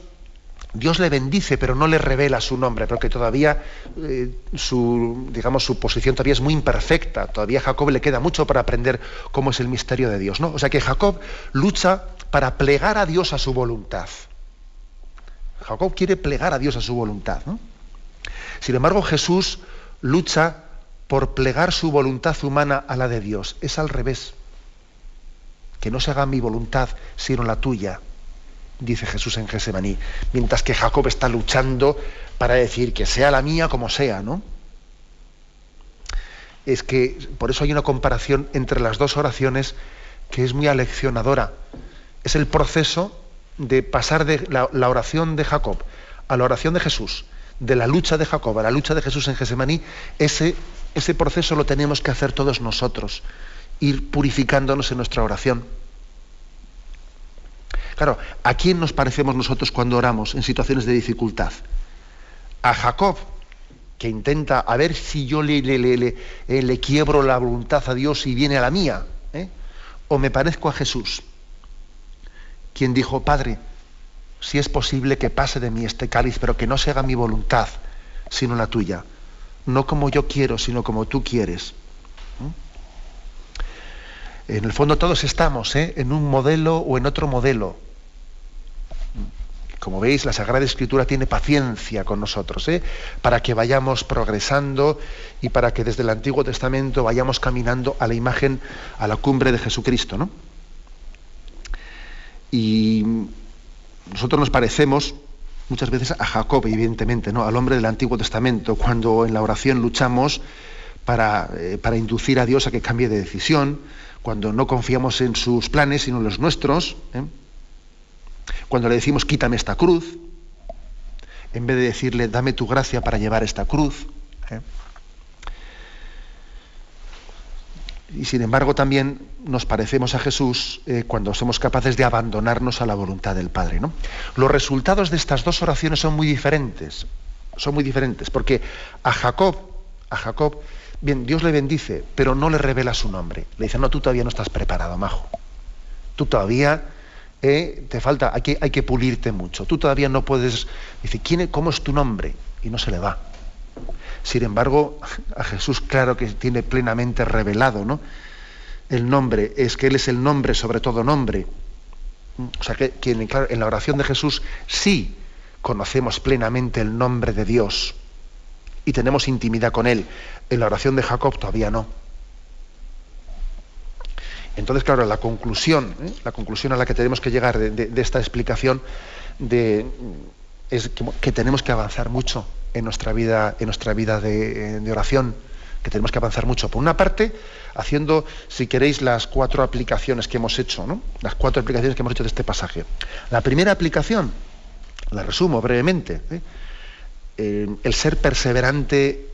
Dios le bendice, pero no le revela su nombre, porque todavía eh, su, digamos, su posición todavía es muy imperfecta. Todavía a Jacob le queda mucho para aprender cómo es el misterio de Dios. ¿no? O sea que Jacob lucha para plegar a Dios a su voluntad. Jacob quiere plegar a Dios a su voluntad. Sin embargo, Jesús lucha por plegar su voluntad humana a la de Dios. Es al revés que no se haga mi voluntad sino la tuya, dice Jesús en Gesemaní, mientras que Jacob está luchando para decir que sea la mía como sea, ¿no? Es que por eso hay una comparación entre las dos oraciones que es muy aleccionadora. Es el proceso de pasar de la, oración de Jacob a la oración de Jesús, de la lucha de Jacob a la lucha de Jesús en Gesemaní, ese ese proceso lo tenemos que hacer todos nosotros, ir purificándonos en nuestra oración. Claro, ¿a quién nos parecemos nosotros cuando oramos en situaciones de dificultad? A Jacob, que intenta a ver si yo le, le, le, eh, quiebro la voluntad a Dios y viene a la mía. ¿eh? O me parezco a Jesús, quien dijo, Padre, si es posible que pase de mí este cáliz, pero que no se haga mi voluntad, sino la tuya. No como yo quiero, sino como tú quieres. En el fondo todos estamos ¿eh? en un modelo o en otro modelo. Como veis, la Sagrada Escritura tiene paciencia con nosotros, ¿eh? para que vayamos progresando y para que desde el Antiguo Testamento vayamos caminando a la imagen, a la cumbre de Jesucristo. ¿no? Y nosotros nos parecemos muchas veces a Jacob, evidentemente, ¿no? al hombre del Antiguo Testamento, cuando en la oración luchamos para, eh, para inducir a Dios a que cambie de decisión, cuando no confiamos en sus planes, sino en los nuestros, ¿eh? cuando le decimos quítame esta cruz, en vez de decirle dame tu gracia para llevar esta cruz. ¿eh? Y sin embargo también nos parecemos a Jesús cuando somos capaces de abandonarnos a la voluntad del Padre. ¿no? Los resultados de estas dos oraciones son muy diferentes. Son muy diferentes, porque a Jacob, a Jacob, bien, Dios le bendice, pero no le revela su nombre. Le dice, no, tú todavía no estás preparado, majo. Tú todavía eh, te falta, hay que, hay que pulirte mucho. Tú todavía no puedes. Dice, ¿quién, ¿cómo es tu nombre? Y no se le va. Sin embargo, a Jesús claro que tiene plenamente revelado ¿no? el nombre, es que Él es el nombre sobre todo nombre. O sea que, en la oración de Jesús sí conocemos plenamente el nombre de Dios y tenemos intimidad con Él. En la oración de Jacob todavía no. Entonces, claro, la conclusión, ¿eh? la conclusión a la que tenemos que llegar de, esta explicación de, es que tenemos que avanzar mucho en nuestra vida, en nuestra vida de, oración, que tenemos que avanzar mucho. Por una parte, haciendo, si queréis, las cuatro aplicaciones que hemos hecho, ¿no? Las cuatro aplicaciones que hemos hecho de este pasaje. La primera aplicación, la resumo brevemente, ¿eh? el ser perseverante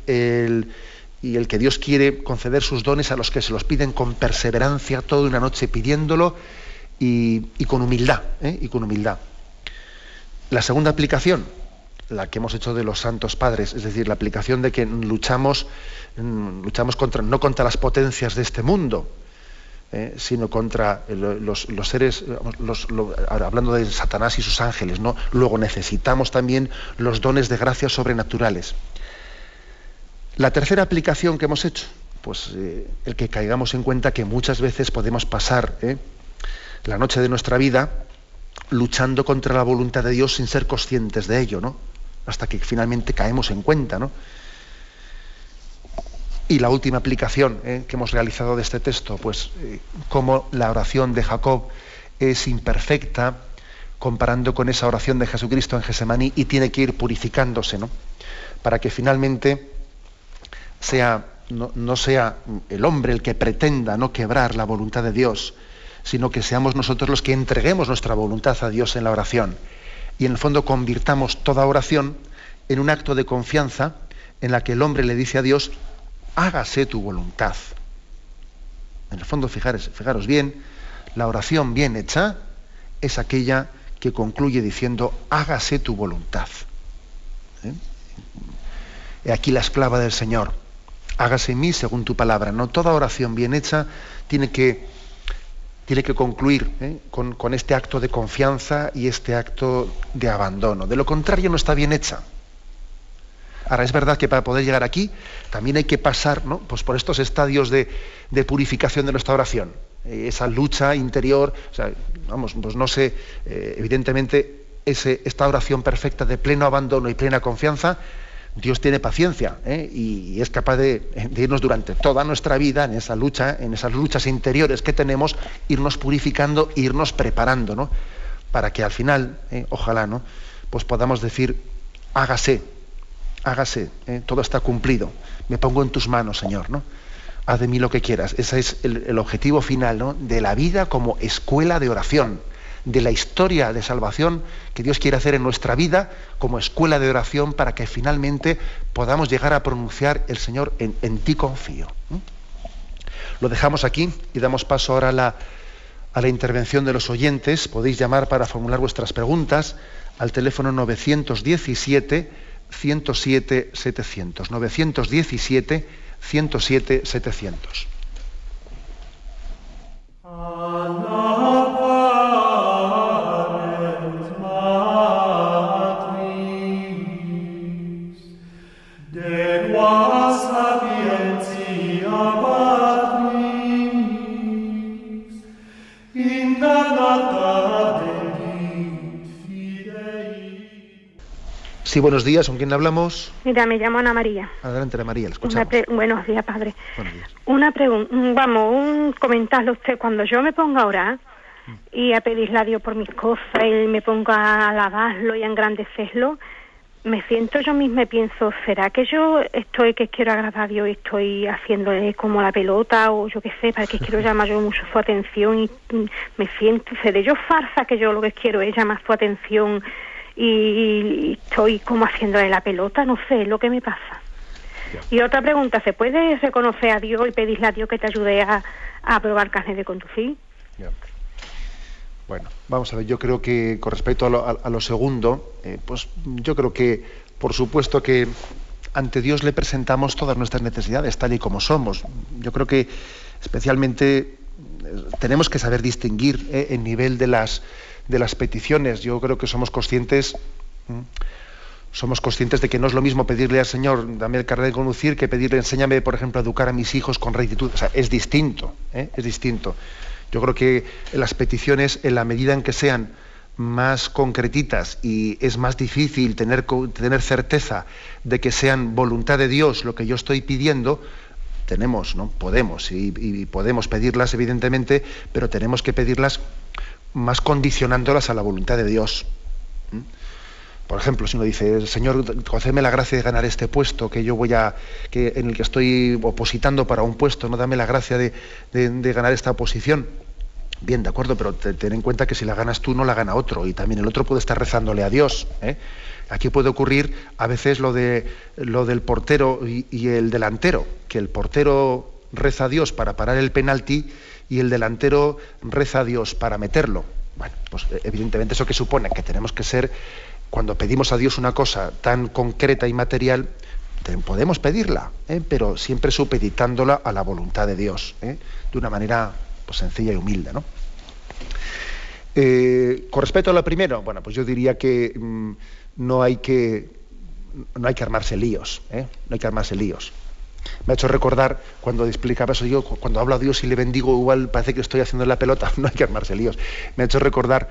y el que Dios quiere conceder sus dones a los que se los piden con perseverancia toda una noche pidiéndolo y, con humildad, ¿eh? y con humildad. La segunda aplicación, la que hemos hecho de los santos padres, es decir, la aplicación de que luchamos, mm, luchamos contra, no contra las potencias de este mundo, eh, sino contra los, seres, hablando de Satanás y sus ángeles, ¿no? Luego necesitamos también los dones de gracias sobrenaturales. La tercera aplicación que hemos hecho, pues eh, el que caigamos en cuenta que muchas veces podemos pasar eh, la noche de nuestra vida luchando contra la voluntad de Dios sin ser conscientes de ello, ¿no? hasta que finalmente caemos en cuenta. ¿no? Y la última aplicación ¿eh? que hemos realizado de este texto, pues eh, cómo la oración de Jacob es imperfecta comparando con esa oración de Jesucristo en Gesemaní y tiene que ir purificándose, ¿no? Para que finalmente no, sea el hombre el que pretenda no quebrar la voluntad de Dios, sino que seamos nosotros los que entreguemos nuestra voluntad a Dios en la oración y en el fondo convirtamos toda oración en un acto de confianza en la que el hombre le dice a Dios, hágase tu voluntad. En el fondo, fijaros, fijaros bien, la oración bien hecha es aquella que concluye diciendo, hágase tu voluntad. ¿Eh? Aquí la esclava del Señor, hágase en mí según tu palabra. No toda oración bien hecha tiene que tiene que concluir ¿eh? con, este acto de confianza y este acto de abandono. De lo contrario, no está bien hecha. Ahora, es verdad que para poder llegar aquí también hay que pasar pues por estos estadios de, purificación de nuestra oración. Eh, esa lucha interior, vamos, pues no sé, eh, evidentemente ese, esta oración perfecta de pleno abandono y plena confianza Dios tiene paciencia ¿eh? y es capaz de, irnos durante toda nuestra vida en esa lucha, en esas luchas interiores que tenemos, irnos purificando, irnos preparando, ¿no? Para que al final, ¿eh? ojalá, ¿no? Pues podamos decir, hágase, hágase, ¿eh? todo está cumplido, me pongo en tus manos, Señor, ¿no? Haz de mí lo que quieras. Ese es el, objetivo final ¿no? de la vida como escuela de oración. De la historia de salvación que Dios quiere hacer en nuestra vida como escuela de oración para que finalmente podamos llegar a pronunciar el Señor en, ti confío. Lo dejamos aquí y damos paso ahora a la, a la intervención de los oyentes. Podéis llamar para formular vuestras preguntas al teléfono 917 107 700. 917 107 700. Sí, buenos días. ¿Con quién hablamos? Mira, me llamo Ana María. Adelante, Ana María, escuchamos. Buenos días, padre. Una pregunta, vamos, un comentarlo usted. Cuando yo me ponga a orar y a pedirle a Dios por mis cosas y me ponga a alabarlo y a engrandecerlo, me siento yo misma y pienso, ¿será que yo estoy que quiero agradar a Dios y estoy haciéndole como la pelota o yo qué sé, para que quiero llamar yo mucho su atención y me siento, ¿seré yo farsa que yo lo que quiero es llamar su atención y estoy como haciéndole la pelota, no sé, es lo que me pasa. Y otra pregunta, ¿se puede reconocer a Dios y pedirle a Dios que te ayude a, a probar carne de conducir? Bueno, vamos a ver, yo creo que con respecto a lo, segundo, eh, pues yo creo que, por supuesto que ante Dios le presentamos todas nuestras necesidades tal y como somos. Yo creo que especialmente eh, tenemos que saber distinguir eh, el nivel de las de las peticiones. Yo creo que somos conscientes, somos conscientes de que no es lo mismo pedirle al Señor, dame el carnet de conducir, que pedirle, enséñame, por ejemplo, a educar a mis hijos con rectitud. O sea, es distinto, ¿eh? es distinto. Yo creo que las peticiones, en la medida en que sean más concretitas y es más difícil tener, tener certeza de que sean voluntad de Dios lo que yo estoy pidiendo, tenemos, ¿no? Podemos, y, y podemos pedirlas, evidentemente, pero tenemos que pedirlas más condicionándolas a la voluntad de Dios. ¿Mm? Por ejemplo, si uno dice, Señor, concédeme la gracia de ganar este puesto que yo voy a, que, en el que estoy opositando para un puesto, no dame la gracia de, ganar esta oposición. Bien, de acuerdo, pero ten en cuenta que si la ganas tú, no la gana otro, y también el otro puede estar rezándole a Dios. ¿eh? Aquí puede ocurrir a veces lo, de, lo del portero y, y el delantero, que el portero reza a Dios para parar el penalti y el delantero reza a Dios para meterlo. Bueno, pues eh, evidentemente eso que supone que tenemos que ser, cuando pedimos a Dios una cosa tan concreta y material, podemos pedirla, ¿eh? pero siempre supeditándola a la voluntad de Dios, ¿eh? de una manera pues, sencilla y humilde. ¿no? con respecto a lo primero, bueno, pues yo diría que mm, no hay que no hay que armarse líos, no hay que armarse líos. Me ha hecho recordar cuando explicaba eso yo, cuando hablo a Dios y le bendigo, igual parece que estoy haciendo la pelota, no hay que armarse líos. Me ha hecho recordar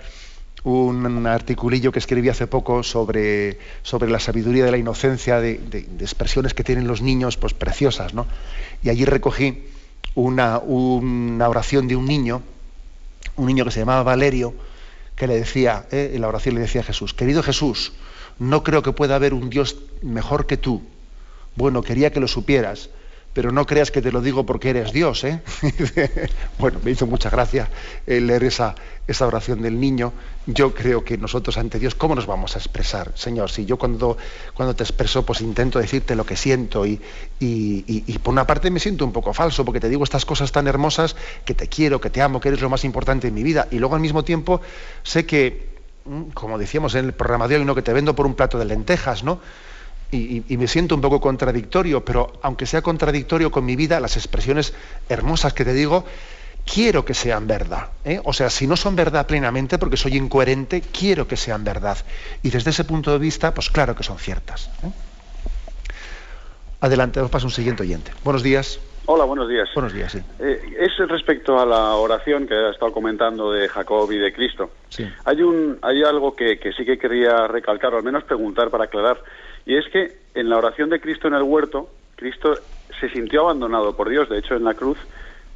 un articulillo que escribí hace poco sobre, sobre la sabiduría de la inocencia, de, expresiones que tienen los niños, pues preciosas, ¿no? Y allí recogí una, una, oración de un niño, un niño que se llamaba Valerio, que le decía, eh, en la oración le decía a Jesús, querido Jesús, no creo que pueda haber un Dios mejor que tú, bueno, quería que lo supieras, pero no creas que te lo digo porque eres Dios. ¿eh? bueno, me hizo mucha gracia eh, leer esa, esa oración del niño. Yo creo que nosotros ante Dios, ¿cómo nos vamos a expresar? Señor, si yo cuando, cuando te expreso, pues intento decirte lo que siento y, y, por una parte me siento un poco falso porque te digo estas cosas tan hermosas que te quiero, que te amo, que eres lo más importante en mi vida. Y luego al mismo tiempo sé que, mm, como decíamos en el programa de hoy, ¿no? que te vendo por un plato de lentejas, ¿no? Y, me siento un poco contradictorio, pero aunque sea contradictorio con mi vida, las expresiones hermosas que te digo, quiero que sean verdad. ¿eh? O sea, si no son verdad plenamente, porque soy incoherente, quiero que sean verdad. Y desde ese punto de vista, pues claro que son ciertas. ¿eh? Adelante, os paso un siguiente oyente. Buenos días. Hola, buenos días. Buenos días, sí. Eh, es respecto a la oración que ha estado comentando de Jacob y de Cristo. Sí. Hay, un, hay algo que, que sí que quería recalcar, o al menos preguntar para aclarar. Y es que en la oración de Cristo en el huerto, Cristo se sintió abandonado por Dios. De hecho, en la cruz,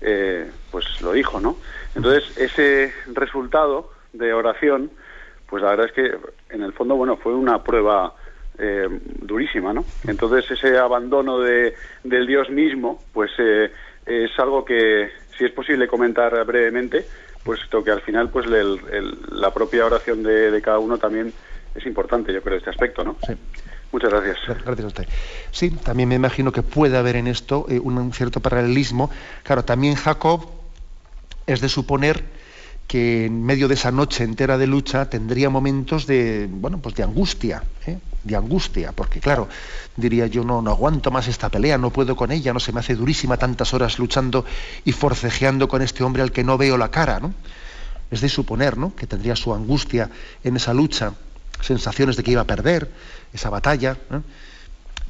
eh, pues lo dijo, ¿no? Entonces, ese resultado de oración, pues la verdad es que en el fondo, bueno, fue una prueba eh, durísima, ¿no? Entonces, ese abandono de, del Dios mismo, pues eh, es algo que, si es posible comentar brevemente, puesto que al final pues la propia oración de, cada uno también es importante, yo creo, este aspecto, ¿no? Sí. Muchas gracias. Gracias a usted. Sí, también me imagino que puede haber en esto eh, un, cierto paralelismo. Claro, también Jacob es de suponer que en medio de esa noche entera de lucha tendría momentos de, bueno, pues de angustia, ¿eh? de angustia, porque claro, diría yo no, no aguanto más esta pelea, no puedo con ella, no se me hace durísima tantas horas luchando y forcejeando con este hombre al que no veo la cara, ¿no? Es de suponer, ¿no? Que tendría su angustia en esa lucha, sensaciones de que iba a perder esa batalla.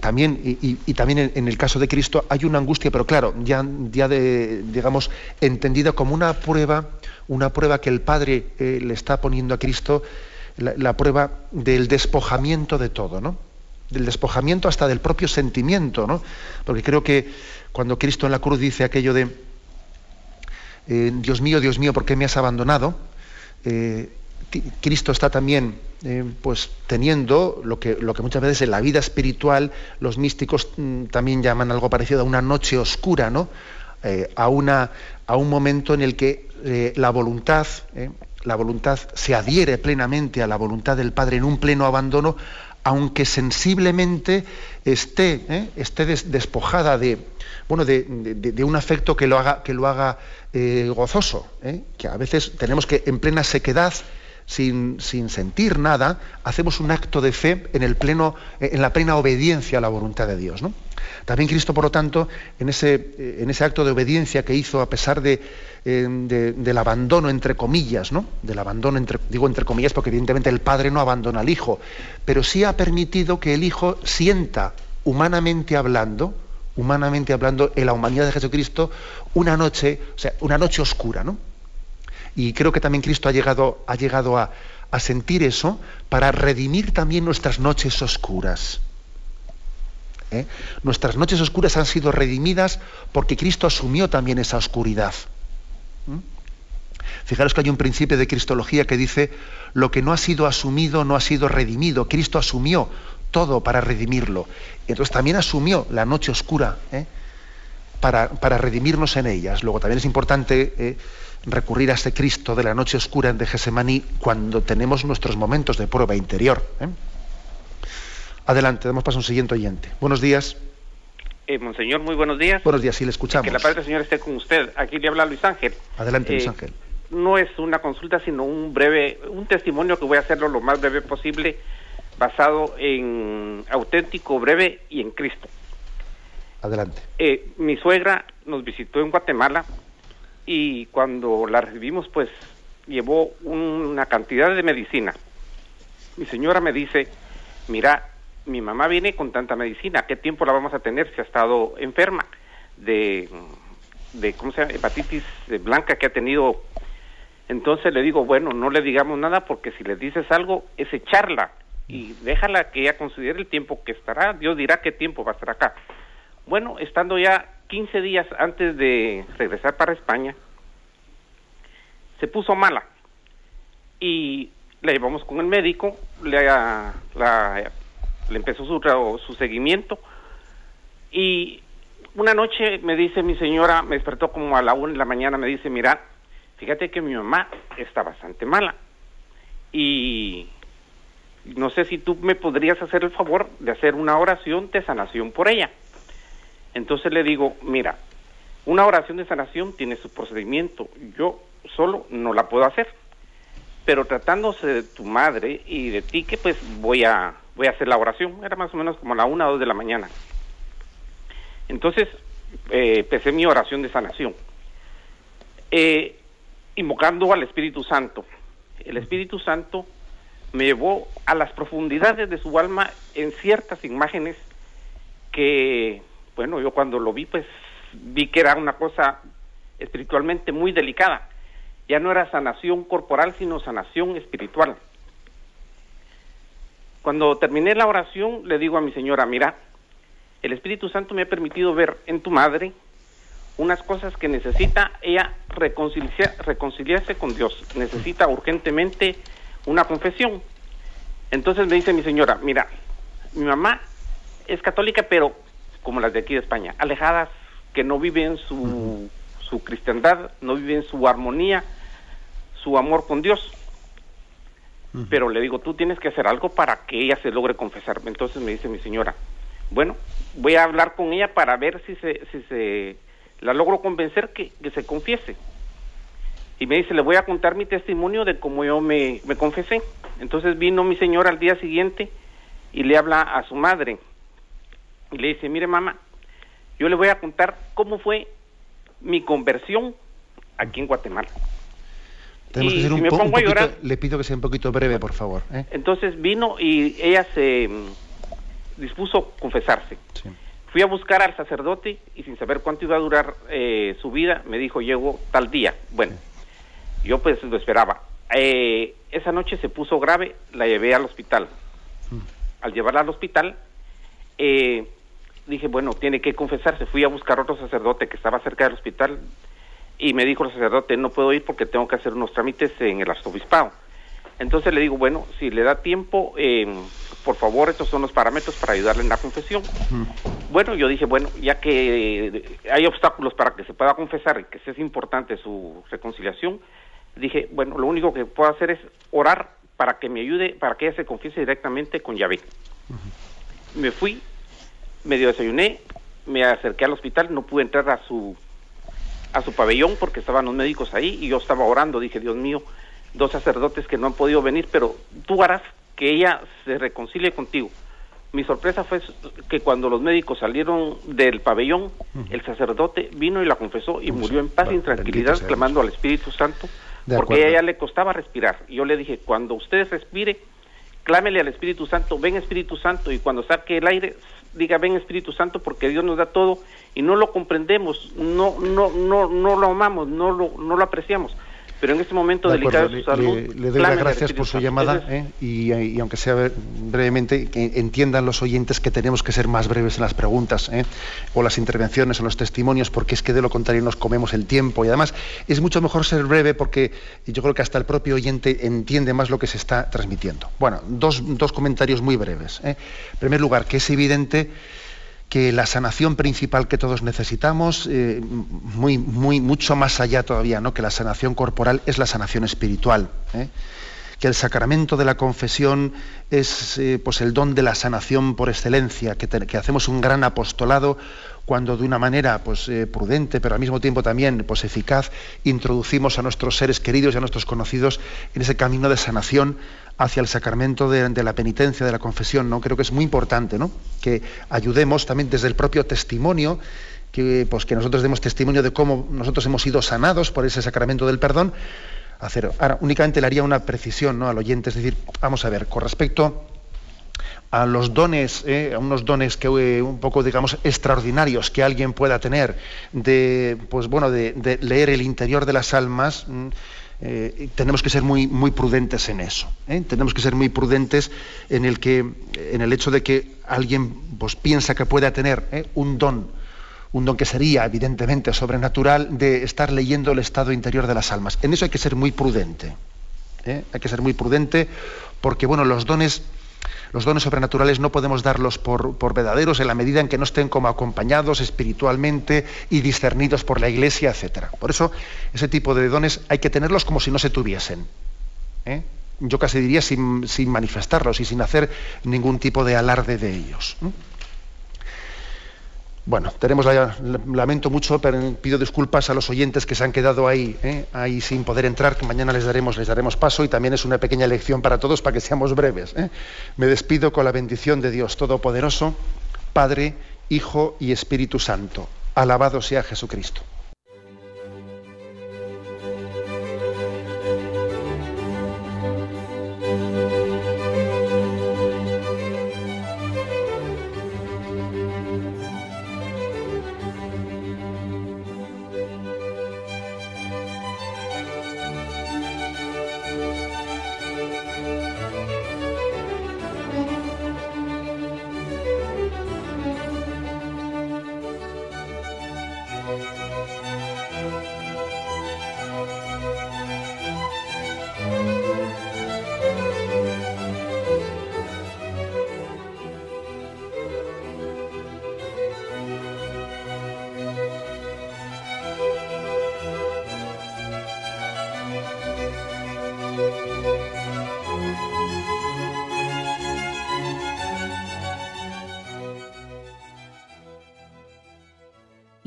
También, y, también en, el caso de Cristo hay una angustia, pero claro, ya, de, digamos, entendida como una prueba, una prueba que el Padre eh, le está poniendo a Cristo, la, prueba del despojamiento de todo, ¿no? Del despojamiento hasta del propio sentimiento, ¿no? Porque creo que cuando Cristo en la cruz dice aquello de eh, Dios mío, Dios mío, ¿por qué me has abandonado? Eh, Cristo está también eh, pues teniendo lo que, lo que muchas veces en la vida espiritual los místicos mm, también llaman algo parecido a una noche oscura, ¿no? Eh, a, una, a un momento en el que eh, la voluntad, la voluntad se adhiere plenamente a la voluntad del Padre en un pleno abandono, aunque sensiblemente esté, esté despojada de, bueno, de, de, un afecto que lo haga, que lo haga gozoso, que a veces tenemos que en plena sequedad sin, sentir nada, hacemos un acto de fe en, el pleno, en la plena obediencia a la voluntad de Dios. ¿no? También Cristo, por lo tanto, en ese, en ese acto de obediencia que hizo a pesar de, eh, del abandono, entre comillas, ¿no? del abandono, entre, digo entre comillas, porque evidentemente el Padre no abandona al Hijo, pero sí ha permitido que el Hijo sienta, humanamente hablando, humanamente hablando, en la humanidad de Jesucristo, una noche, o sea, una noche oscura, ¿no? Y creo que también Cristo ha llegado, ha llegado a, sentir eso para redimir también nuestras noches oscuras. ¿Eh? Nuestras noches oscuras han sido redimidas porque Cristo asumió también esa oscuridad. ¿Mm? Fijaros que hay un principio de cristología que dice, lo que no ha sido asumido no ha sido redimido. Cristo asumió todo para redimirlo. Entonces también asumió la noche oscura ¿eh? para, para, redimirnos en ellas. Luego también es importante ¿eh? Recurrir a este Cristo de la noche oscura de Gesemaní cuando tenemos nuestros momentos de prueba interior. ¿eh? Adelante, damos paso a un siguiente oyente. Buenos días. Eh, monseñor, muy buenos días. Buenos días, sí, le escuchamos. Que la paz del Señor esté con usted. Aquí le habla Luis Ángel. Adelante, Luis eh, Ángel. No es una consulta, sino un breve, un testimonio que voy a hacerlo lo más breve posible, basado en auténtico, breve y en Cristo. Adelante. mi suegra nos visitó en Guatemala y cuando la recibimos pues llevó una cantidad de medicina. Mi señora me dice, mira, mi mamá viene con tanta medicina, ¿qué tiempo la vamos a tener si ha estado enferma de, de ¿cómo se llama? hepatitis blanca que ha tenido? Entonces le digo, bueno, no le digamos nada porque si le dices algo es echarla y déjala que ella considere el tiempo que estará, Dios dirá qué tiempo va a estar acá. Bueno, estando ya 15 días antes de regresar para España, se puso mala. Y la llevamos con el médico, le, le empezó su, su seguimiento. Y una noche me dice mi señora, me despertó como a la una de la mañana, me dice, mira, fíjate que mi mamá está bastante mala. Y no sé si tú me podrías hacer el favor de hacer una oración de sanación por ella. Entonces le digo, mira, una oración de sanación tiene su procedimiento, yo solo no la puedo hacer, pero tratándose de tu madre y de ti, que pues voy a, voy a hacer la oración, era más o menos como la una o dos de la mañana. Entonces, eh, empecé mi oración de sanación, eh, invocando al Espíritu Santo. El Espíritu Santo me llevó a las profundidades de su alma en ciertas imágenes que bueno, yo cuando lo vi, pues vi que era una cosa espiritualmente muy delicada. Ya no era sanación corporal, sino sanación espiritual. Cuando terminé la oración, le digo a mi señora, mira, el Espíritu Santo me ha permitido ver en tu madre unas cosas que necesita ella reconciliarse con Dios. Necesita urgentemente una confesión. Entonces me dice mi señora, mira, mi mamá es católica, pero como las de aquí de España, alejadas, que no viven su, su cristiandad, no viven su armonía, su amor con Dios. Pero le digo, tú tienes que hacer algo para que ella se logre confesar. Entonces me dice mi señora, bueno, voy a hablar con ella para ver si se, si se la logro convencer que, que se confiese. Y me dice, le voy a contar mi testimonio de cómo yo me, me confesé. Entonces vino mi señora al día siguiente y le habla a su madre. Y le dice, mire mamá, yo le voy a contar cómo fue mi conversión aquí en Guatemala. Tenemos que ser un, si me po- un pongo a poquito, llorar- le pido que sea un poquito breve, por favor. ¿eh? Entonces vino y ella se mm, dispuso a confesarse. Sí. Fui a buscar al sacerdote y sin saber cuánto iba a durar eh, su vida, me dijo, llego tal día. Bueno, yo pues lo esperaba. Eh, esa noche se puso grave, la llevé al hospital. Al llevarla al hospital, eh, dije, bueno, tiene que confesarse. Fui a buscar otro sacerdote que estaba cerca del hospital y me dijo el sacerdote, no puedo ir porque tengo que hacer unos trámites en el arzobispado. Entonces le digo, bueno, si le da tiempo, eh, por favor, estos son los parámetros para ayudarle en la confesión. Bueno, yo dije, bueno, ya que eh, hay obstáculos para que se pueda confesar y que es importante su reconciliación, dije, bueno, lo único que puedo hacer es orar para que me ayude, para que ella se confiese directamente con Yahvé. Me fui, medio desayuné, me acerqué al hospital, no pude entrar a su a su pabellón porque estaban los médicos ahí y yo estaba orando, dije, Dios mío, dos sacerdotes que no han podido venir, pero tú harás que ella se reconcilie contigo. Mi sorpresa fue que cuando los médicos salieron del pabellón, el sacerdote vino y la confesó y murió en paz y en tranquilidad, clamando al Espíritu Santo, De porque acuerdo. a ella le costaba respirar. Yo le dije, cuando usted respire, clámele al Espíritu Santo, ven Espíritu Santo, y cuando saque el aire, diga ven Espíritu Santo, porque Dios nos da todo y no lo comprendemos, no, no, no, no lo amamos, no lo, no lo apreciamos. Pero en este momento De delicado acuerdo, de salud, le- le doy las gracias por su llamada ¿eh? y, y aunque sea bre- brevemente, que entiendan los oyentes que tenemos que ser más breves en las preguntas ¿eh? o las intervenciones o los testimonios, porque es que de lo contrario nos comemos el tiempo y además es mucho mejor ser breve porque yo creo que hasta el propio oyente entiende más lo que se está transmitiendo. Bueno, dos, dos comentarios muy breves. ¿eh? En primer lugar, que es evidente que la sanación principal que todos necesitamos, eh, muy, muy, mucho más allá todavía, ¿no? que la sanación corporal, es la sanación espiritual. ¿eh? Que el sacramento de la confesión es eh, pues el don de la sanación por excelencia, que, que hacemos un gran apostolado cuando de una manera pues, prudente, pero al mismo tiempo también pues, eficaz, introducimos a nuestros seres queridos y a nuestros conocidos en ese camino de sanación hacia el sacramento de, la penitencia, de la confesión. ¿no? Creo que es muy importante ¿no? que ayudemos también desde el propio testimonio, que, pues, que nosotros demos testimonio de cómo nosotros hemos sido sanados por ese sacramento del perdón. Hacer. Ahora, únicamente le haría una precisión ¿no? al oyente, es decir, vamos a ver, con respecto a los dones, eh, a unos dones que eh, un poco, digamos, extraordinarios que alguien pueda tener de, pues bueno, de, de leer el interior de las almas, mm, eh, tenemos que ser muy, muy prudentes en eso. ¿eh? Tenemos que ser muy prudentes en el que, en el hecho de que alguien pues, piensa que pueda tener eh, un don, un don que sería evidentemente sobrenatural de estar leyendo el estado interior de las almas. En eso hay que ser muy prudente. ¿eh? Hay que ser muy prudente porque bueno, los dones los dones sobrenaturales no podemos darlos por, verdaderos en la medida en que no estén como acompañados espiritualmente y discernidos por la iglesia, etc. Por eso, ese tipo de dones hay que tenerlos como si no se tuviesen. ¿eh? Yo casi diría sin, sin, manifestarlos y sin hacer ningún tipo de alarde de ellos. ¿eh? Bueno, tenemos la, lamento mucho, pero pido disculpas a los oyentes que se han quedado ahí, ¿eh? ahí sin poder entrar, que mañana les daremos, les daremos paso y también es una pequeña lección para todos para que seamos breves. ¿eh? Me despido con la bendición de Dios Todopoderoso, Padre, Hijo y Espíritu Santo. Alabado sea Jesucristo.